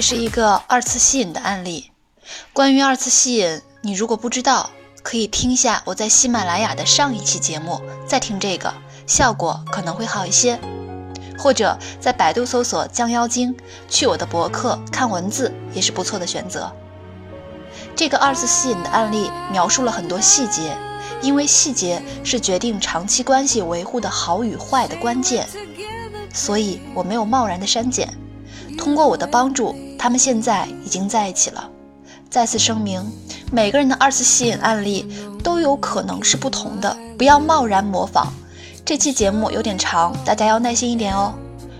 这是一个二次吸引的案例。关于二次吸引，你如果不知道，可以听下我在喜马拉雅的上一期节目，再听这个，效果可能会好一些。或者在百度搜索“降妖精”，去我的博客看文字也是不错的选择。这个二次吸引的案例描述了很多细节，因为细节是决定长期关系维护的好与坏的关键，所以我没有贸然的删减。通过我的帮助，他们现在已经在一起了。再次声明，每个人的二次吸引案例都有可能是不同的，不要贸然模仿。这期节目有点长，大家要耐心一点哦。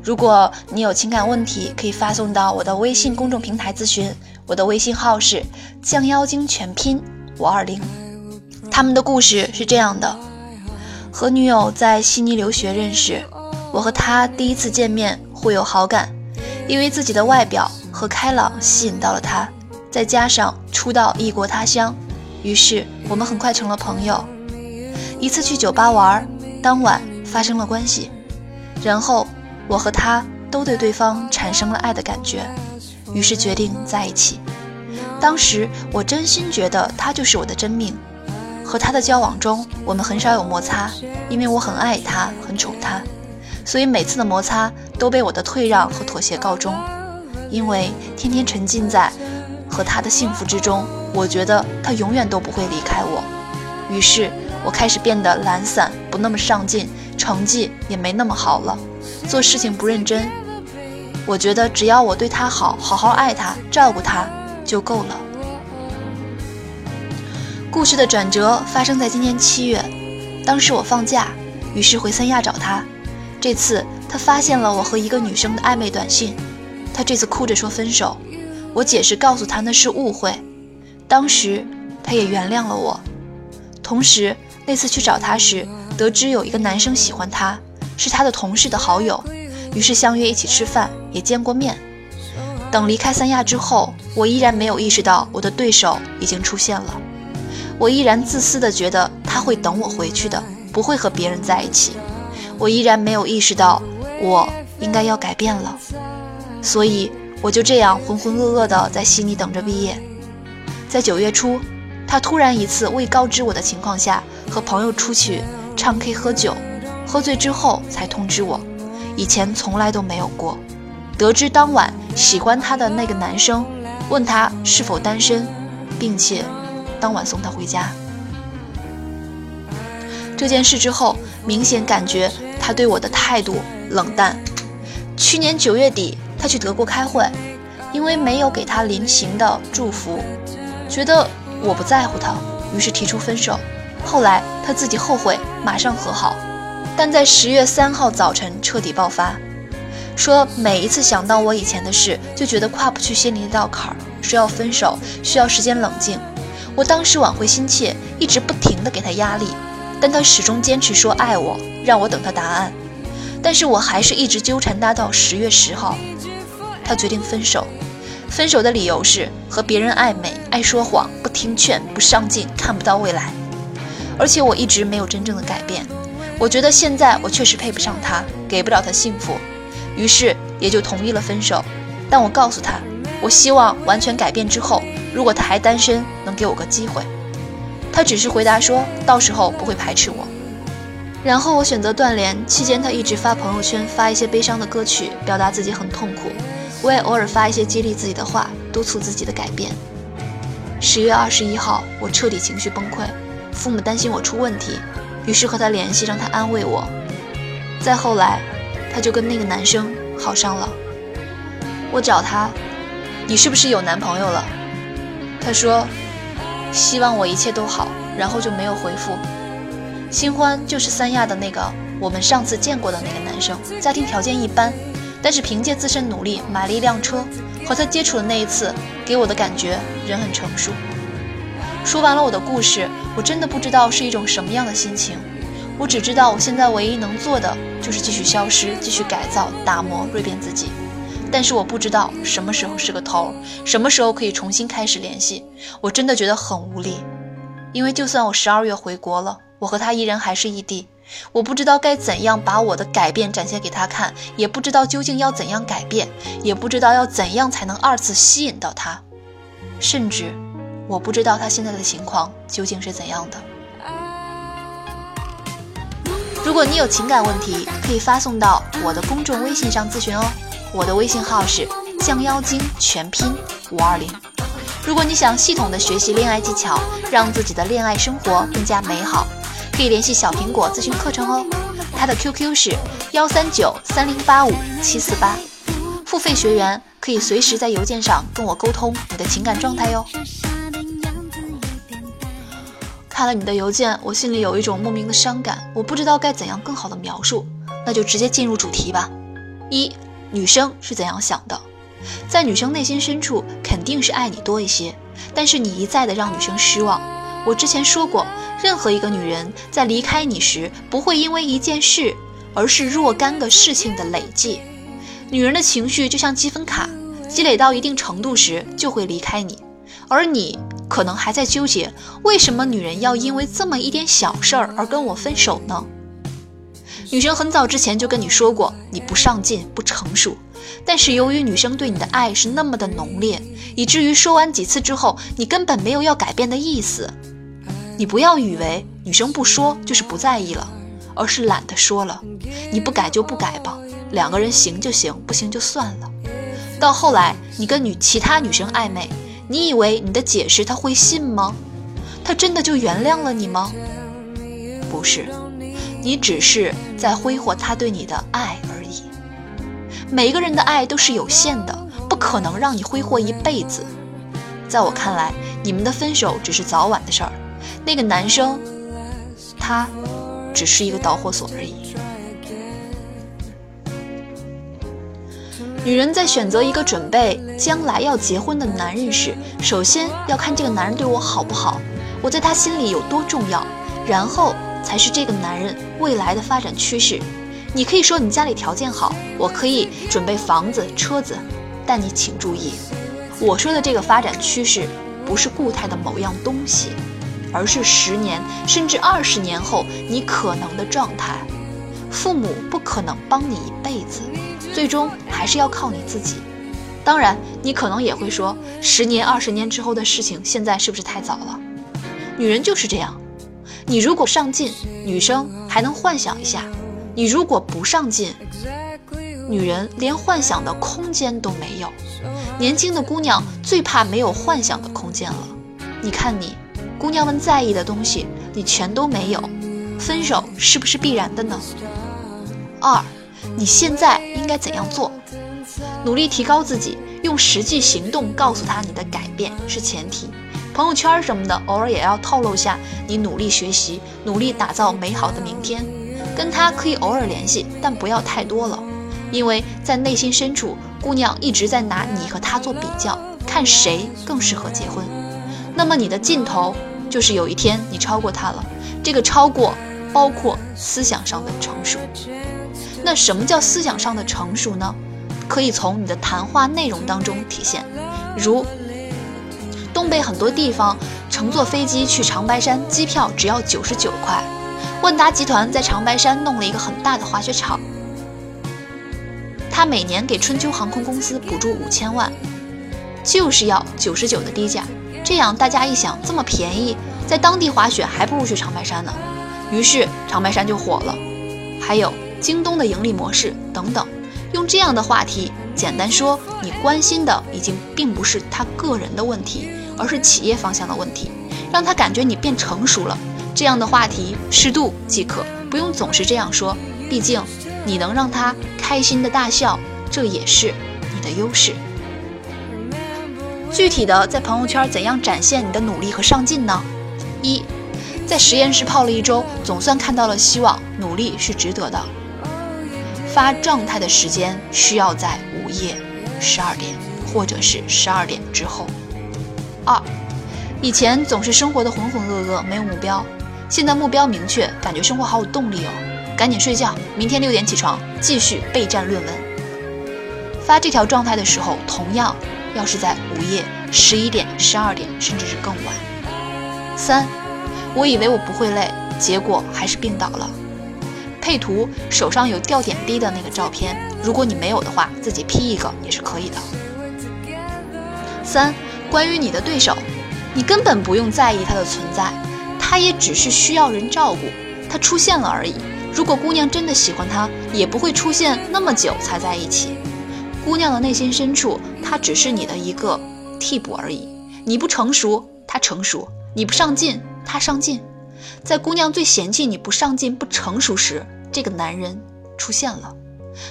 如果你有情感问题，可以发送到我的微信公众平台咨询，我的微信号是降妖精全拼五二零。他们的故事是这样的：和女友在悉尼留学认识，我和她第一次见面互有好感，因为自己的外表和开朗吸引到了他，再加上初到异国他乡，于是我们很快成了朋友。一次去酒吧玩，当晚发生了关系，然后我和他都对对方产生了爱的感觉，于是决定在一起。当时我真心觉得他就是我的真命。和他的交往中，我们很少有摩擦，因为我很爱他，很宠他，所以每次的摩擦都被我的退让和妥协告终。因为天天沉浸在和他的幸福之中，我觉得他永远都不会离开我。于是我开始变得懒散，不那么上进，成绩也没那么好了，做事情不认真。我觉得只要我对他好，好好爱他，照顾他就够了。故事的转折发生在今年七月，当时我放假，于是回三亚找他。这次他发现了我和一个女生的暧昧短信，他这次哭着说分手。我解释告诉他那是误会，当时他也原谅了我。同时那次去找他时，得知有一个男生喜欢他，是他的同事的好友，于是相约一起吃饭，也见过面。等离开三亚之后，我依然没有意识到我的对手已经出现了。我依然自私的觉得他会等我回去的，不会和别人在一起。我依然没有意识到我应该要改变了，所以我就这样浑浑噩噩的在悉尼等着毕业。在九月初，他突然一次未告知我的情况下，和朋友出去唱 K 喝酒，喝醉之后才通知我，以前从来都没有过。得知当晚喜欢他的那个男生问他是否单身，并且。当晚送他回家。这件事之后，明显感觉他对我的态度冷淡。去年九月底，他去德国开会，因为没有给他临行的祝福，觉得我不在乎他，于是提出分手。后来他自己后悔，马上和好，但在十月三号早晨彻底爆发，说每一次想到我以前的事，就觉得跨不去心里那道坎儿，说要分手，需要时间冷静。我当时挽回心切，一直不停地给他压力，但他始终坚持说爱我，让我等他答案。但是我还是一直纠缠他到十月十号，他决定分手。分手的理由是和别人暧昧，爱说谎，不听劝，不上进，看不到未来。而且我一直没有真正的改变。我觉得现在我确实配不上他，给不了他幸福，于是也就同意了分手。但我告诉他，我希望完全改变之后。如果他还单身，能给我个机会？他只是回答说，到时候不会排斥我。然后我选择断联，期间他一直发朋友圈，发一些悲伤的歌曲，表达自己很痛苦。我也偶尔发一些激励自己的话，督促自己的改变。十月二十一号，我彻底情绪崩溃，父母担心我出问题，于是和他联系，让他安慰我。再后来，他就跟那个男生好上了。我找他，你是不是有男朋友了？他说：“希望我一切都好。”然后就没有回复。新欢就是三亚的那个我们上次见过的那个男生，家庭条件一般，但是凭借自身努力买了一辆车，和他接触的那一次，给我的感觉人很成熟。说完了我的故事，我真的不知道是一种什么样的心情。我只知道我现在唯一能做的就是继续消失，继续改造、打磨、锐变自己。但是我不知道什么时候是个头，什么时候可以重新开始联系。我真的觉得很无力，因为就算我十二月回国了，我和他依然还是异地。我不知道该怎样把我的改变展现给他看，也不知道究竟要怎样改变，也不知道要怎样才能二次吸引到他，甚至我不知道他现在的情况究竟是怎样的。如果你有情感问题，可以发送到我的公众微信上咨询哦。我的微信号是降妖精全拼五二零。如果你想系统的学习恋爱技巧，让自己的恋爱生活更加美好，可以联系小苹果咨询课程哦。他的 QQ 是幺三九三零八五七四八。付费学员可以随时在邮件上跟我沟通你的情感状态哟。看了你的邮件，我心里有一种莫名的伤感，我不知道该怎样更好的描述，那就直接进入主题吧。一，女生是怎样想的？在女生内心深处，肯定是爱你多一些，但是你一再的让女生失望。我之前说过，任何一个女人在离开你时，不会因为一件事，而是若干个事情的累计。女人的情绪就像积分卡，积累到一定程度时，就会离开你，而你。可能还在纠结，为什么女人要因为这么一点小事儿而跟我分手呢？女生很早之前就跟你说过，你不上进、不成熟。但是由于女生对你的爱是那么的浓烈，以至于说完几次之后，你根本没有要改变的意思。你不要以为女生不说就是不在意了，而是懒得说了。你不改就不改吧，两个人行就行，不行就算了。到后来，你跟女其他女生暧昧。你以为你的解释他会信吗？他真的就原谅了你吗？不是，你只是在挥霍他对你的爱而已。每个人的爱都是有限的，不可能让你挥霍一辈子。在我看来，你们的分手只是早晚的事儿。那个男生，他只是一个导火索而已。女人在选择一个准备将来要结婚的男人时，首先要看这个男人对我好不好，我在他心里有多重要，然后才是这个男人未来的发展趋势。你可以说你家里条件好，我可以准备房子、车子，但你请注意，我说的这个发展趋势不是固态的某样东西，而是十年甚至二十年后你可能的状态。父母不可能帮你一辈子。最终还是要靠你自己。当然，你可能也会说，十年、二十年之后的事情，现在是不是太早了？女人就是这样，你如果上进，女生还能幻想一下；你如果不上进，女人连幻想的空间都没有。年轻的姑娘最怕没有幻想的空间了。你看你，姑娘们在意的东西，你全都没有，分手是不是必然的呢？二。你现在应该怎样做？努力提高自己，用实际行动告诉他你的改变是前提。朋友圈什么的，偶尔也要透露下你努力学习，努力打造美好的明天。跟他可以偶尔联系，但不要太多了，因为在内心深处，姑娘一直在拿你和他做比较，看谁更适合结婚。那么你的尽头就是有一天你超过他了，这个超过包括思想上的成熟。那什么叫思想上的成熟呢？可以从你的谈话内容当中体现，如东北很多地方乘坐飞机去长白山，机票只要九十九块。万达集团在长白山弄了一个很大的滑雪场，他每年给春秋航空公司补助五千万，就是要九十九的低价。这样大家一想，这么便宜，在当地滑雪还不如去长白山呢。于是长白山就火了。还有。京东的盈利模式等等，用这样的话题简单说，你关心的已经并不是他个人的问题，而是企业方向的问题，让他感觉你变成熟了。这样的话题适度即可，不用总是这样说。毕竟你能让他开心的大笑，这也是你的优势。具体的，在朋友圈怎样展现你的努力和上进呢？一，在实验室泡了一周，总算看到了希望，努力是值得的。发状态的时间需要在午夜十二点或者是十二点之后。二，以前总是生活的浑浑噩噩，没有目标，现在目标明确，感觉生活好有动力哦。赶紧睡觉，明天六点起床，继续备战论文。发这条状态的时候，同样要是在午夜十一点、十二点，甚至是更晚。三，我以为我不会累，结果还是病倒了。配图手上有掉点滴的那个照片，如果你没有的话，自己 P 一个也是可以的。三，关于你的对手，你根本不用在意他的存在，他也只是需要人照顾，他出现了而已。如果姑娘真的喜欢他，也不会出现那么久才在一起。姑娘的内心深处，他只是你的一个替补而已。你不成熟，他成熟；你不上进，他上进。在姑娘最嫌弃你不上进、不成熟时，这个男人出现了。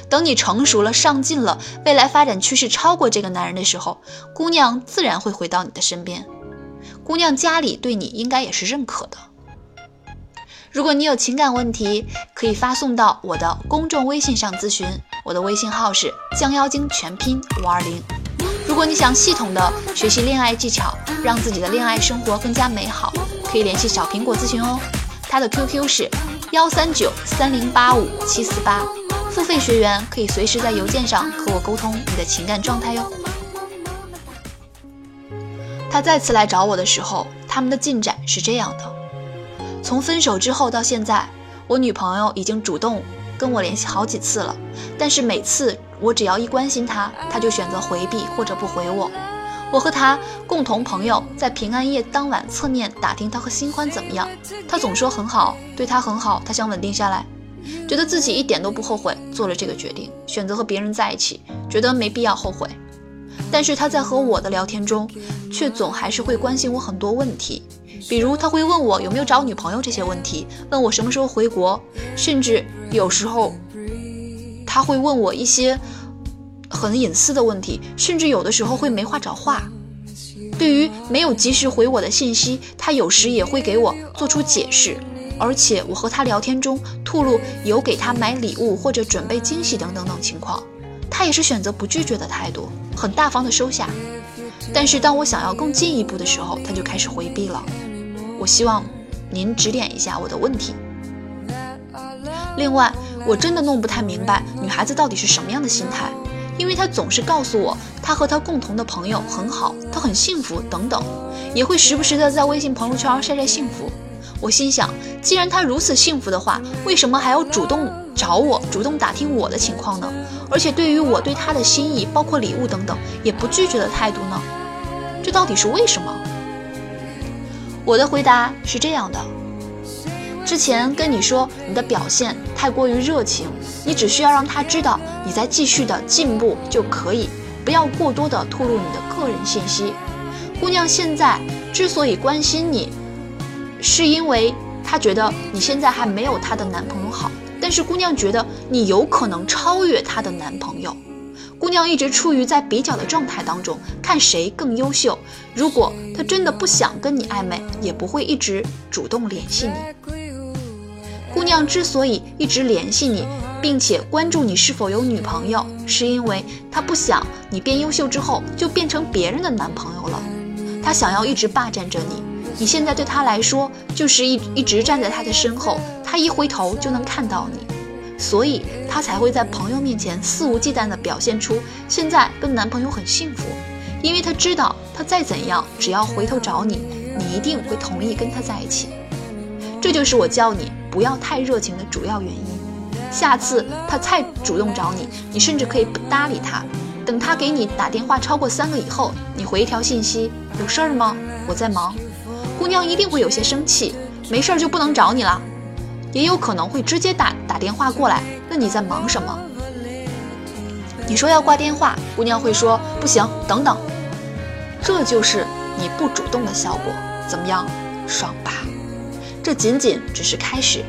等你成熟了、上进了，未来发展趋势超过这个男人的时候，姑娘自然会回到你的身边。姑娘家里对你应该也是认可的。如果你有情感问题，可以发送到我的公众微信上咨询，我的微信号是降妖精全拼五二零。如果你想系统的学习恋爱技巧，让自己的恋爱生活更加美好，可以联系小苹果咨询哦，他的 QQ 是幺三九三零八五七四八，付费学员可以随时在邮件上和我沟通你的情感状态哟。他再次来找我的时候，他们的进展是这样的。从分手之后到现在，我女朋友已经主动跟我联系好几次了，但是每次我只要一关心他，他就选择回避或者不回我。我和他共同朋友在平安夜当晚侧面打听他和新欢怎么样，他总说很好，对他很好，他想稳定下来，觉得自己一点都不后悔做了这个决定，选择和别人在一起，觉得没必要后悔。但是他在和我的聊天中，却总还是会关心我很多问题。比如他会问我有没有找女朋友这些问题，问我什么时候回国，甚至有时候他会问我一些很隐私的问题，甚至有的时候会没话找话。对于没有及时回我的信息，他有时也会给我做出解释。而且我和他聊天中吐露有给他买礼物或者准备惊喜等等等情况，他也是选择不拒绝的态度，很大方的收下。但是当我想要更进一步的时候，他就开始回避了。我希望您指点一下我的问题。另外，我真的弄不太明白女孩子到底是什么样的心态，因为她总是告诉我她和她共同的朋友很好，她很幸福等等，也会时不时的在微信朋友圈晒晒幸福。我心想，既然她如此幸福的话，为什么还要主动找我，主动打听我的情况呢？而且对于我对她的心意，包括礼物等等，也不拒绝的态度呢？这到底是为什么？我的回答是这样的：之前跟你说你的表现太过于热情，你只需要让他知道你在继续的进步就可以，不要过多的透露你的个人信息。姑娘现在之所以关心你，是因为她觉得你现在还没有她的男朋友好，但是姑娘觉得你有可能超越她的男朋友。姑娘一直处于在比较的状态当中，看谁更优秀。如果她真的不想跟你暧昧，也不会一直主动联系你。姑娘之所以一直联系你，并且关注你是否有女朋友，是因为她不想你变优秀之后就变成别人的男朋友了。她想要一直霸占着你。你现在对她来说就是一一直站在她的身后，她一回头就能看到你。所以她才会在朋友面前肆无忌惮地表现出现在跟男朋友很幸福，因为她知道她再怎样，只要回头找你，你一定会同意跟他在一起。这就是我叫你不要太热情的主要原因。下次他再主动找你，你甚至可以不搭理他，等他给你打电话超过三个以后，你回一条信息：有事儿吗？我在忙。姑娘一定会有些生气，没事儿就不能找你了。也有可能会直接打打电话过来，问你在忙什么。你说要挂电话，姑娘会说不行，等等。这就是你不主动的效果，怎么样？爽吧？这仅仅只是开始，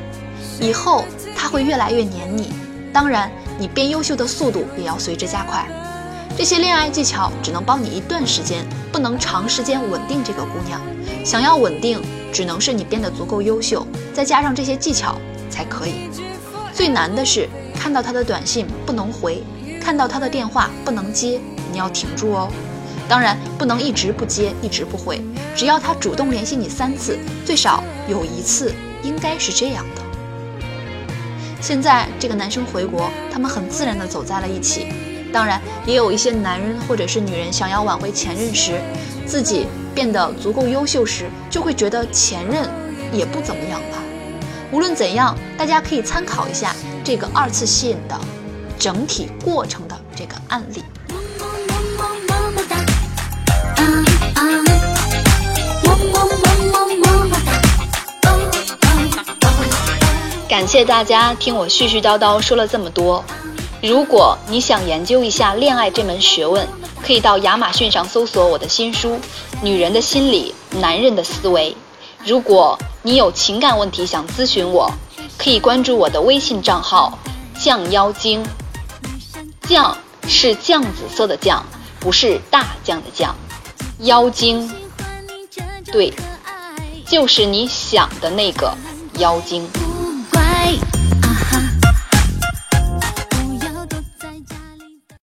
以后他会越来越黏你。当然，你变优秀的速度也要随之加快。这些恋爱技巧只能帮你一段时间，不能长时间稳定这个姑娘。想要稳定。只能是你变得足够优秀，再加上这些技巧才可以。最难的是看到他的短信不能回，看到他的电话不能接，你要挺住哦。当然不能一直不接，一直不回，只要他主动联系你三次，最少有一次应该是这样的。现在这个男生回国，他们很自然的走在了一起。当然，也有一些男人或者是女人想要挽回前任时，自己变得足够优秀时，就会觉得前任也不怎么样吧。无论怎样，大家可以参考一下这个二次吸引的整体过程的这个案例。么么么么哒，啊啊，么么么么么么哒，感谢大家听我絮絮叨叨说了这么多。如果你想研究一下恋爱这门学问，可以到亚马逊上搜索我的新书《女人的心理，男人的思维》。如果你有情感问题想咨询我，可以关注我的微信账号“酱妖精”。酱是酱紫色的酱，不是大酱的酱。妖精，对，就是你想的那个妖精。